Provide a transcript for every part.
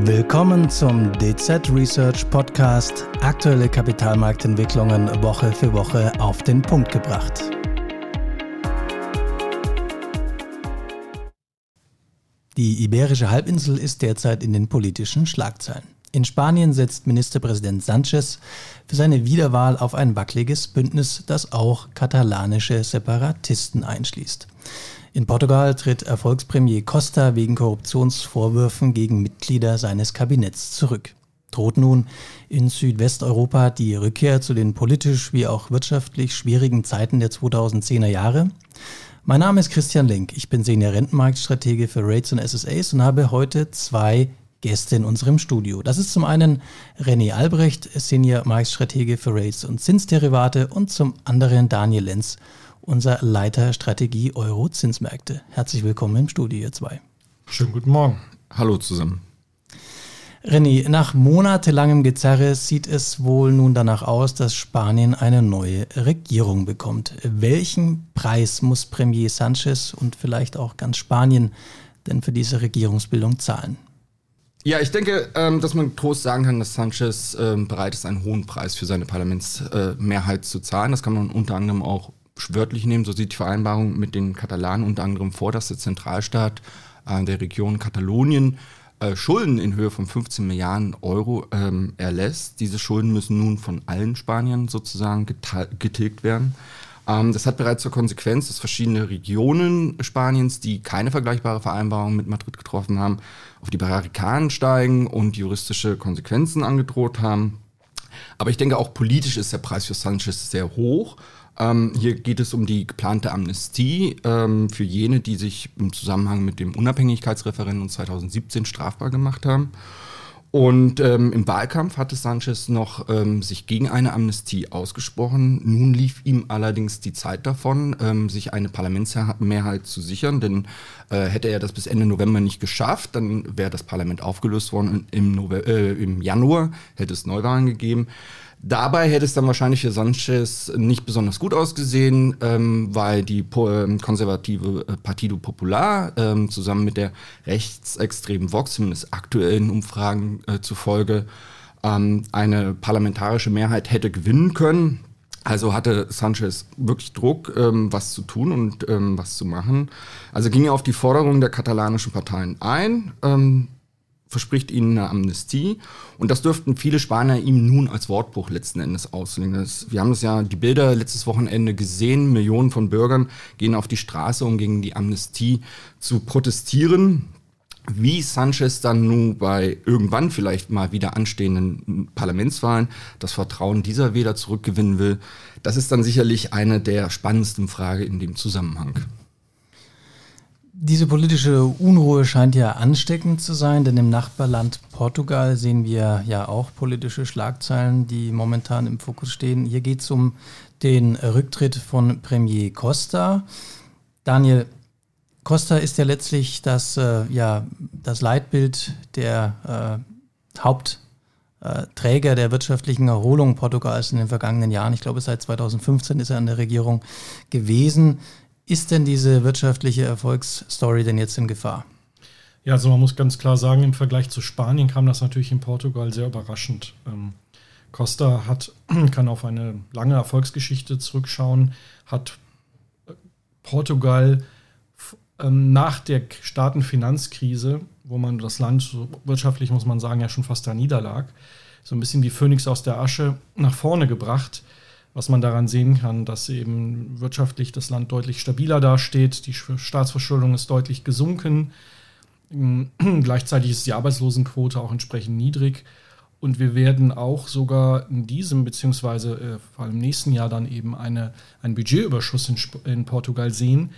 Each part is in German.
Willkommen zum DZ Research Podcast. Aktuelle Kapitalmarktentwicklungen Woche für Woche auf den Punkt gebracht. Die Iberische Halbinsel ist derzeit in den politischen Schlagzeilen. In Spanien setzt Ministerpräsident Sanchez für seine Wiederwahl auf ein wackeliges Bündnis, das auch katalanische Separatisten einschließt. In Portugal tritt Erfolgspremier Costa wegen Korruptionsvorwürfen gegen Mitglieder seines Kabinetts zurück. Droht nun in Südwesteuropa die Rückkehr zu den politisch wie auch wirtschaftlich schwierigen Zeiten der 2010er Jahre? Mein Name ist Christian Lenk, ich bin Senior Rentenmarktstratege für Rates und SSAs und habe heute zwei Gäste in unserem Studio. Das ist zum einen René Albrecht, Senior Marktstratege für Rates und Zinsderivate und zum anderen Daniel Lenz, unser Leiter Strategie Euro-Zinsmärkte. Herzlich willkommen im Studio, ihr zwei. Schönen guten Morgen. Hallo zusammen. René, nach monatelangem Gezerre sieht es wohl nun danach aus, dass Spanien eine neue Regierung bekommt. Welchen Preis muss Premier Sanchez und vielleicht auch ganz Spanien denn für diese Regierungsbildung zahlen? Ja, ich denke, ähm, dass man groß sagen kann, dass Sanchez ähm, bereit ist, einen hohen Preis für seine Parlamentsmehrheit zu zahlen. Das kann man unter anderem auch wörtlich nehmen. So sieht die Vereinbarung mit den Katalanen unter anderem vor, dass der Zentralstaat äh, der Region Katalonien äh, Schulden in Höhe von 15 Milliarden Euro ähm, erlässt. Diese Schulden müssen nun von allen Spaniern sozusagen getilgt werden. Ähm, das hat bereits zur Konsequenz, dass verschiedene Regionen Spaniens, die keine vergleichbare Vereinbarung mit Madrid getroffen haben, auf die Barrikaden steigen und juristische Konsequenzen angedroht haben. Aber ich denke, auch politisch ist der Preis für Sanchez sehr hoch. Ähm, hier geht es um die geplante Amnestie ähm, für jene, die sich im Zusammenhang mit dem Unabhängigkeitsreferendum 2017 strafbar gemacht haben. Und ähm, im Wahlkampf hatte Sanchez noch ähm, sich gegen eine Amnestie ausgesprochen. Nun lief ihm allerdings die Zeit davon, ähm, sich eine Parlamentsmehrheit zu sichern, denn äh, hätte er das bis Ende November nicht geschafft, dann wäre das Parlament aufgelöst worden. Im, Nove äh, Im Januar hätte es Neuwahlen gegeben. Dabei hätte es dann wahrscheinlich für Sanchez nicht besonders gut ausgesehen, ähm, weil die ähm, konservative äh, Partido Popular ähm, zusammen mit der rechtsextremen Vox, zumindest aktuellen Umfragen äh, zufolge, ähm, eine parlamentarische Mehrheit hätte gewinnen können. Also hatte Sanchez wirklich Druck, ähm, was zu tun und ähm, was zu machen. Also ging er auf die Forderungen der katalanischen Parteien ein. Ähm, verspricht ihnen eine Amnestie. Und das dürften viele Spanier ihm nun als Wortbruch letzten Endes auslegen. Wir haben das ja, die Bilder letztes Wochenende gesehen. Millionen von Bürgern gehen auf die Straße, um gegen die Amnestie zu protestieren. Wie Sanchez dann nun bei irgendwann vielleicht mal wieder anstehenden Parlamentswahlen das Vertrauen dieser Wähler zurückgewinnen will, das ist dann sicherlich eine der spannendsten Fragen in dem Zusammenhang. Diese politische Unruhe scheint ja ansteckend zu sein, denn im Nachbarland Portugal sehen wir ja auch politische Schlagzeilen, die momentan im Fokus stehen. Hier geht es um den Rücktritt von Premier Costa. Daniel, Costa ist ja letztlich das, äh, ja, das Leitbild der äh, Hauptträger der wirtschaftlichen Erholung Portugals in den vergangenen Jahren. Ich glaube, seit 2015 ist er an der Regierung gewesen. Ist denn diese wirtschaftliche Erfolgsstory denn jetzt in Gefahr? Ja, also man muss ganz klar sagen, im Vergleich zu Spanien kam das natürlich in Portugal sehr überraschend. Ähm, Costa hat, kann auf eine lange Erfolgsgeschichte zurückschauen, hat äh, Portugal ähm, nach der Staatenfinanzkrise, wo man das Land so wirtschaftlich, muss man sagen, ja schon fast da niederlag, so ein bisschen wie Phönix aus der Asche nach vorne gebracht was man daran sehen kann, dass eben wirtschaftlich das Land deutlich stabiler dasteht, die Staatsverschuldung ist deutlich gesunken, gleichzeitig ist die Arbeitslosenquote auch entsprechend niedrig und wir werden auch sogar in diesem beziehungsweise äh, vor allem im nächsten Jahr dann eben eine, einen Budgetüberschuss in, in Portugal sehen,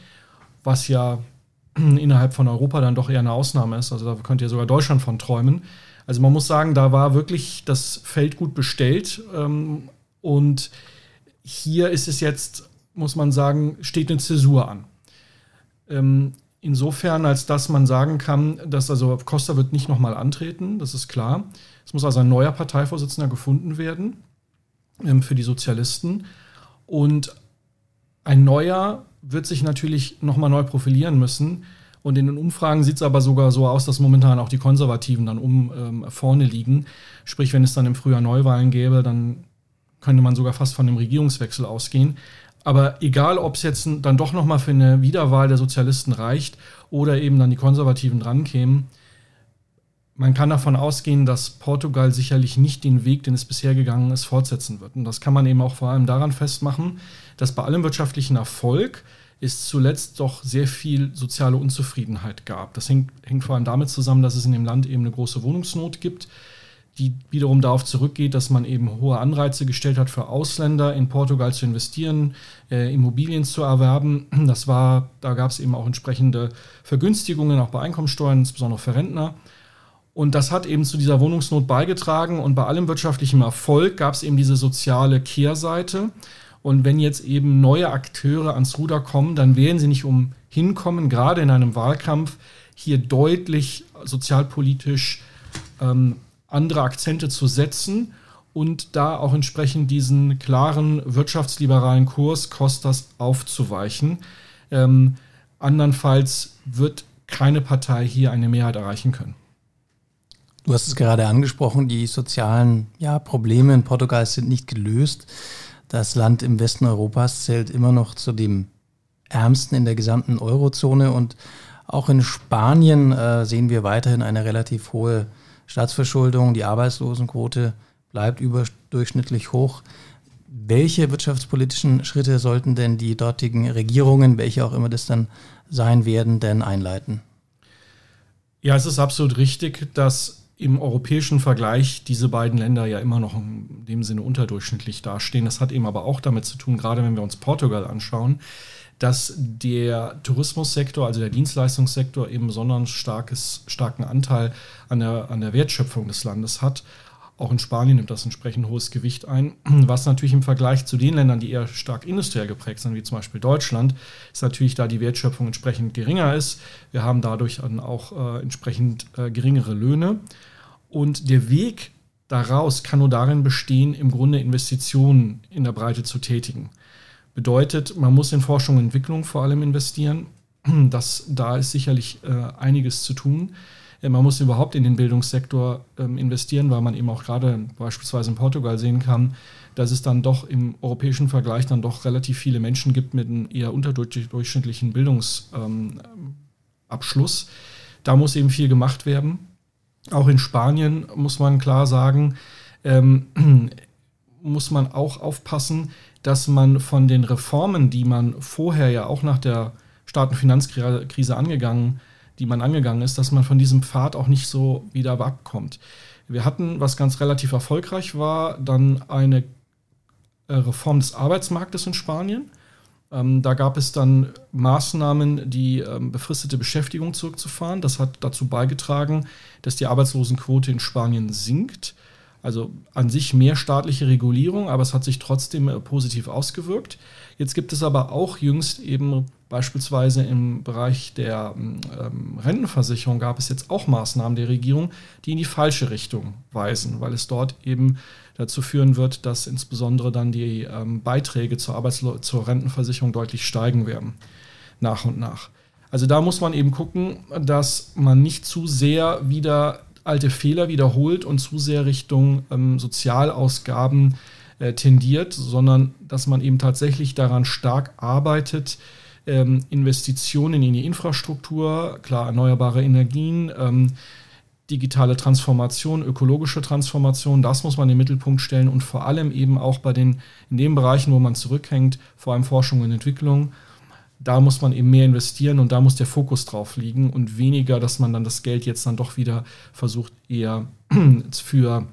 was ja innerhalb von Europa dann doch eher eine Ausnahme ist. Also da könnte ja sogar Deutschland von träumen. Also man muss sagen, da war wirklich das Feld gut bestellt ähm, und hier ist es jetzt, muss man sagen, steht eine Zäsur an. Ähm, insofern, als dass man sagen kann, dass also Costa wird nicht nochmal antreten, das ist klar. Es muss also ein neuer Parteivorsitzender gefunden werden ähm, für die Sozialisten. Und ein neuer wird sich natürlich nochmal neu profilieren müssen. Und in den Umfragen sieht es aber sogar so aus, dass momentan auch die Konservativen dann um ähm, vorne liegen. Sprich, wenn es dann im Frühjahr Neuwahlen gäbe, dann könnte man sogar fast von einem Regierungswechsel ausgehen. Aber egal, ob es jetzt dann doch nochmal für eine Wiederwahl der Sozialisten reicht oder eben dann die Konservativen drankämen, man kann davon ausgehen, dass Portugal sicherlich nicht den Weg, den es bisher gegangen ist, fortsetzen wird. Und das kann man eben auch vor allem daran festmachen, dass bei allem wirtschaftlichen Erfolg es zuletzt doch sehr viel soziale Unzufriedenheit gab. Das hängt, hängt vor allem damit zusammen, dass es in dem Land eben eine große Wohnungsnot gibt, die wiederum darauf zurückgeht, dass man eben hohe Anreize gestellt hat für Ausländer in Portugal zu investieren, äh, Immobilien zu erwerben. Das war, da gab es eben auch entsprechende Vergünstigungen, auch bei Einkommensteuern, insbesondere für Rentner. Und das hat eben zu dieser Wohnungsnot beigetragen. Und bei allem wirtschaftlichen Erfolg gab es eben diese soziale Kehrseite. Und wenn jetzt eben neue Akteure ans Ruder kommen, dann werden sie nicht umhin kommen, gerade in einem Wahlkampf hier deutlich sozialpolitisch ähm, andere Akzente zu setzen und da auch entsprechend diesen klaren wirtschaftsliberalen Kurs Costas aufzuweichen. Ähm, andernfalls wird keine Partei hier eine Mehrheit erreichen können. Du hast es gerade angesprochen, die sozialen ja, Probleme in Portugal sind nicht gelöst. Das Land im Westen Europas zählt immer noch zu dem ärmsten in der gesamten Eurozone und auch in Spanien äh, sehen wir weiterhin eine relativ hohe Staatsverschuldung. Die Arbeitslosenquote bleibt überdurchschnittlich hoch. Welche wirtschaftspolitischen Schritte sollten denn die dortigen Regierungen, welche auch immer das dann sein werden, denn einleiten? Ja, es ist absolut richtig, dass im europäischen Vergleich diese beiden Länder ja immer noch in dem Sinne unterdurchschnittlich dastehen. Das hat eben aber auch damit zu tun, gerade wenn wir uns Portugal anschauen, dass der Tourismussektor, also der Dienstleistungssektor, eben besonders starkes, starken Anteil an der, an der Wertschöpfung des Landes hat. Auch in Spanien nimmt das entsprechend hohes Gewicht ein, was natürlich im Vergleich zu den Ländern, die eher stark industriell geprägt sind, wie zum Beispiel Deutschland, ist natürlich da die Wertschöpfung entsprechend geringer ist. Wir haben dadurch dann auch äh, entsprechend äh, geringere Löhne. Und der Weg daraus kann nur darin bestehen, im Grunde Investitionen in der Breite zu tätigen. Bedeutet, man muss in Forschung und Entwicklung vor allem investieren. Das, da ist sicherlich äh, einiges zu tun. Äh, man muss überhaupt in den Bildungssektor ähm, investieren, weil man eben auch gerade beispielsweise in Portugal sehen kann, dass es dann doch im europäischen Vergleich dann doch relativ viele Menschen gibt mit einem eher unterdurchschnittlichen Bildungsabschluss. Ähm, da muss eben viel gemacht werden. Auch in Spanien muss man klar sagen, ähm, muss man auch aufpassen, dass man von den Reformen, die man vorher ja auch nach der Staatenfinanzkrise angegangen, die man angegangen ist, dass man von diesem Pfad auch nicht so wieder abkommt. Wir hatten, was ganz relativ erfolgreich war, dann eine äh, Reform des Arbeitsmarktes in Spanien. Ähm, da gab es dann Maßnahmen, die ähm, befristete Beschäftigung zurückzufahren. Das hat dazu beigetragen, dass die Arbeitslosenquote in Spanien sinkt. Also an sich mehr staatliche Regulierung, aber es hat sich trotzdem äh, positiv ausgewirkt. Jetzt gibt es aber auch jüngst eben beispielsweise im Bereich der ähm, Rentenversicherung gab es jetzt auch Maßnahmen der Regierung, die in die falsche Richtung weisen, weil es dort eben dazu führen wird, dass insbesondere dann die ähm, Beiträge zur, Arbeitslo zur Rentenversicherung deutlich steigen werden, nach und nach. Also da muss man eben gucken, dass man nicht zu sehr wieder alte Fehler wiederholt und zu sehr Richtung ähm, Sozialausgaben äh, tendiert, sondern dass man eben tatsächlich daran stark arbeitet, ähm, Investitionen in die Infrastruktur, klar erneuerbare Energien, ähm, digitale Transformation, ökologische Transformation, das muss man in den Mittelpunkt stellen und vor allem eben auch bei den, in den Bereichen, wo man zurückhängt, vor allem Forschung und Entwicklung, da muss man eben mehr investieren und da muss der Fokus drauf liegen und weniger, dass man dann das Geld jetzt dann doch wieder versucht, eher für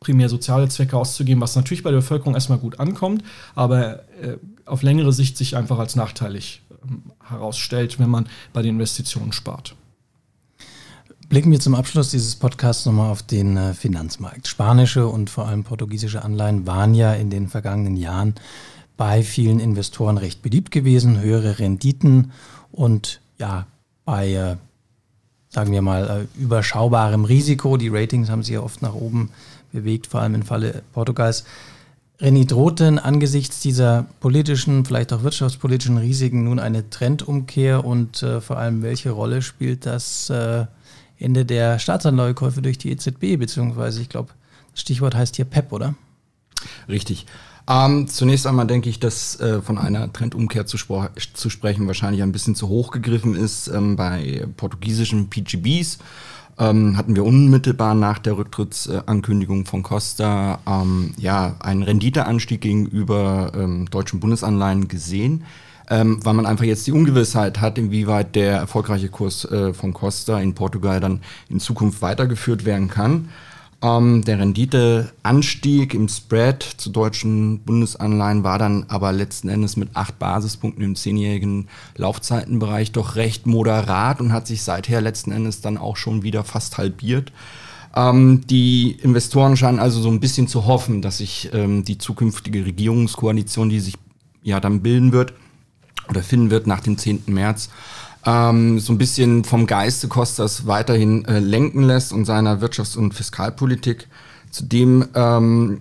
primär soziale Zwecke auszugeben, was natürlich bei der Bevölkerung erstmal gut ankommt, aber äh, auf längere Sicht sich einfach als nachteilig äh, herausstellt, wenn man bei den Investitionen spart. Blicken wir zum Abschluss dieses Podcasts nochmal auf den äh, Finanzmarkt. Spanische und vor allem portugiesische Anleihen waren ja in den vergangenen Jahren bei vielen Investoren recht beliebt gewesen, höhere Renditen und ja, bei, äh, sagen wir mal, äh, überschaubarem Risiko. Die Ratings haben sich ja oft nach oben bewegt, vor allem im Falle Portugals. Renny, droht denn angesichts dieser politischen, vielleicht auch wirtschaftspolitischen Risiken nun eine Trendumkehr und äh, vor allem welche Rolle spielt das äh, Ende der Staatsanleihekäufe durch die EZB, beziehungsweise ich glaube, das Stichwort heißt hier PEP, oder? Richtig. Ähm, zunächst einmal denke ich, dass äh, von einer Trendumkehr zu, zu, sprechen wahrscheinlich ein bisschen zu hoch gegriffen ist. Ähm, bei portugiesischen PGBs ähm, hatten wir unmittelbar nach der Rücktrittsankündigung von Costa ähm, ja einen Renditeanstieg gegenüber ähm, deutschen Bundesanleihen gesehen. Ähm, weil man einfach jetzt die Ungewissheit hat, inwieweit der erfolgreiche Kurs äh, von Costa in Portugal dann in Zukunft weitergeführt werden kann. Ähm, der Renditeanstieg im Spread zu deutschen Bundesanleihen war dann aber letzten Endes mit acht Basispunkten im zehnjährigen Laufzeitenbereich doch recht moderat und hat sich seither letzten Endes dann auch schon wieder fast halbiert. Ähm, die Investoren scheinen also so ein bisschen zu hoffen, dass sich ähm, die zukünftige Regierungskoalition, die sich ja dann bilden wird oder finden wird nach dem 10. März, ähm, so ein bisschen vom Geiste Kostas weiterhin äh, lenken lässt und seiner Wirtschafts- und Fiskalpolitik. Zudem, ähm,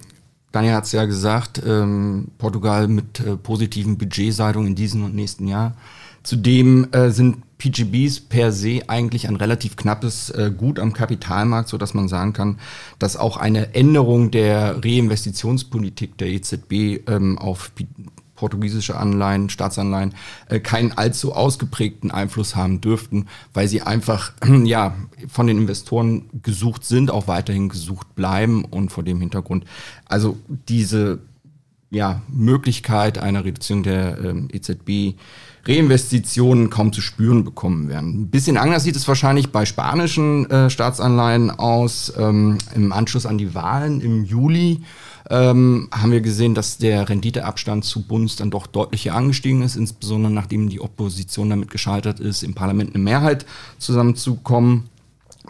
Daniel hat es ja gesagt, ähm, Portugal mit äh, positiven Budgetseitungen in diesem und nächsten Jahr. Zudem äh, sind PGBs per se eigentlich ein relativ knappes äh, Gut am Kapitalmarkt, so dass man sagen kann, dass auch eine Änderung der Reinvestitionspolitik der EZB ähm, auf portugiesische Anleihen, Staatsanleihen, äh, keinen allzu ausgeprägten Einfluss haben dürften, weil sie einfach ja von den Investoren gesucht sind, auch weiterhin gesucht bleiben und vor dem Hintergrund also diese ja, Möglichkeit einer Reduzierung der ähm, EZB Reinvestitionen kaum zu spüren bekommen werden. Ein bisschen anders sieht es wahrscheinlich bei spanischen äh, Staatsanleihen aus. Ähm, Im Anschluss an die Wahlen im Juli ähm, haben wir gesehen, dass der Renditeabstand zu Bund dann doch deutlich angestiegen ist, insbesondere nachdem die Opposition damit gescheitert ist, im Parlament eine Mehrheit zusammenzukommen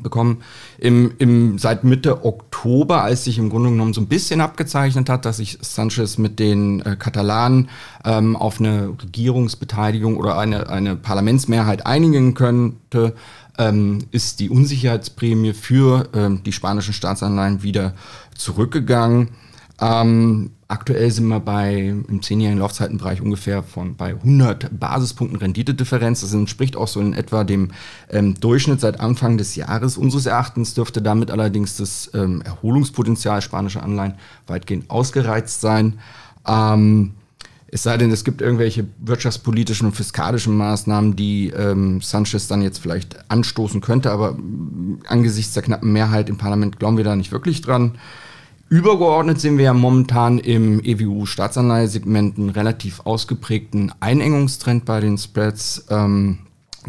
bekommen. Im, im, seit Mitte Oktober, als sich im Grunde genommen so ein bisschen abgezeichnet hat, dass sich Sanchez mit den äh, Katalanen ähm, auf eine Regierungsbeteiligung oder eine, eine Parlamentsmehrheit einigen könnte, ähm, ist die Unsicherheitsprämie für ähm, die spanischen Staatsanleihen wieder zurückgegangen. Ähm, aktuell sind wir bei im zehnjährigen Laufzeitenbereich ungefähr von bei 100 Basispunkten Renditedifferenz. Das entspricht auch so in etwa dem ähm, Durchschnitt seit Anfang des Jahres. Unseres Erachtens dürfte damit allerdings das ähm, Erholungspotenzial spanischer Anleihen weitgehend ausgereizt sein. Ähm, es sei denn, es gibt irgendwelche wirtschaftspolitischen und fiskalischen Maßnahmen, die ähm, Sanchez dann jetzt vielleicht anstoßen könnte, aber äh, angesichts der knappen Mehrheit im Parlament glauben wir da nicht wirklich dran. Übergeordnet sehen wir ja momentan im EWU-Staatsanleihesegment einen relativ ausgeprägten Einengungstrend bei den Spreads. Ähm,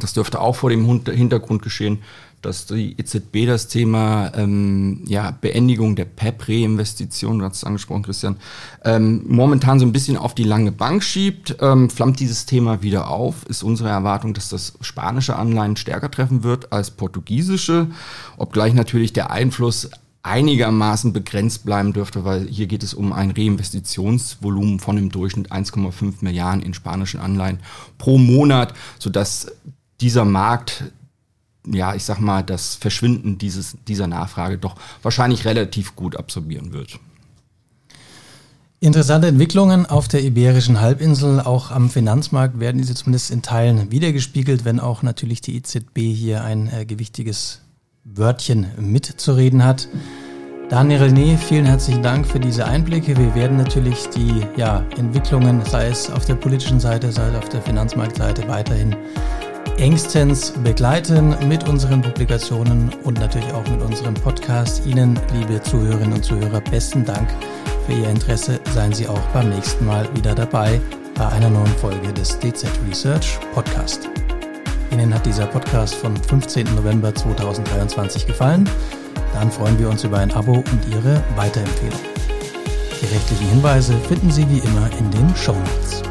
das dürfte auch vor dem Hintergrund geschehen, dass die EZB das Thema ähm, ja, Beendigung der PEP-Reinvestition, du hast es angesprochen, Christian, ähm, momentan so ein bisschen auf die lange Bank schiebt. Flammt dieses Thema wieder auf, ist unsere Erwartung, dass das spanische Anleihen stärker treffen wird als portugiesische, obgleich natürlich der Einfluss einigermaßen begrenzt bleiben dürfte, weil hier geht es um ein Reinvestitionsvolumen von im Durchschnitt 1,5 Milliarden in spanischen Anleihen pro Monat, sodass dieser Markt, ja, ich sag mal, das Verschwinden dieses, dieser Nachfrage doch wahrscheinlich relativ gut absorbieren wird. Interessante Entwicklungen auf der Iberischen Halbinsel, auch am Finanzmarkt werden diese zumindest in Teilen wiedergespiegelt, wenn auch natürlich die EZB hier ein äh, gewichtiges Wörtchen mitzureden hat. Daniel René, vielen herzlichen Dank für diese Einblicke. Wir werden natürlich die ja, Entwicklungen, sei es auf der politischen Seite, sei es auf der Finanzmarktseite, weiterhin engstens begleiten mit unseren Publikationen und natürlich auch mit unserem Podcast. Ihnen, liebe Zuhörerinnen und Zuhörer, besten Dank für Ihr Interesse. Seien Sie auch beim nächsten Mal wieder dabei bei einer neuen Folge des DZ Research Podcast. Ihnen hat dieser Podcast vom 15. November 2023 gefallen? Dann freuen wir uns über ein Abo und Ihre Weiterempfehlung. Die rechtlichen Hinweise finden Sie wie immer in den Show Notes.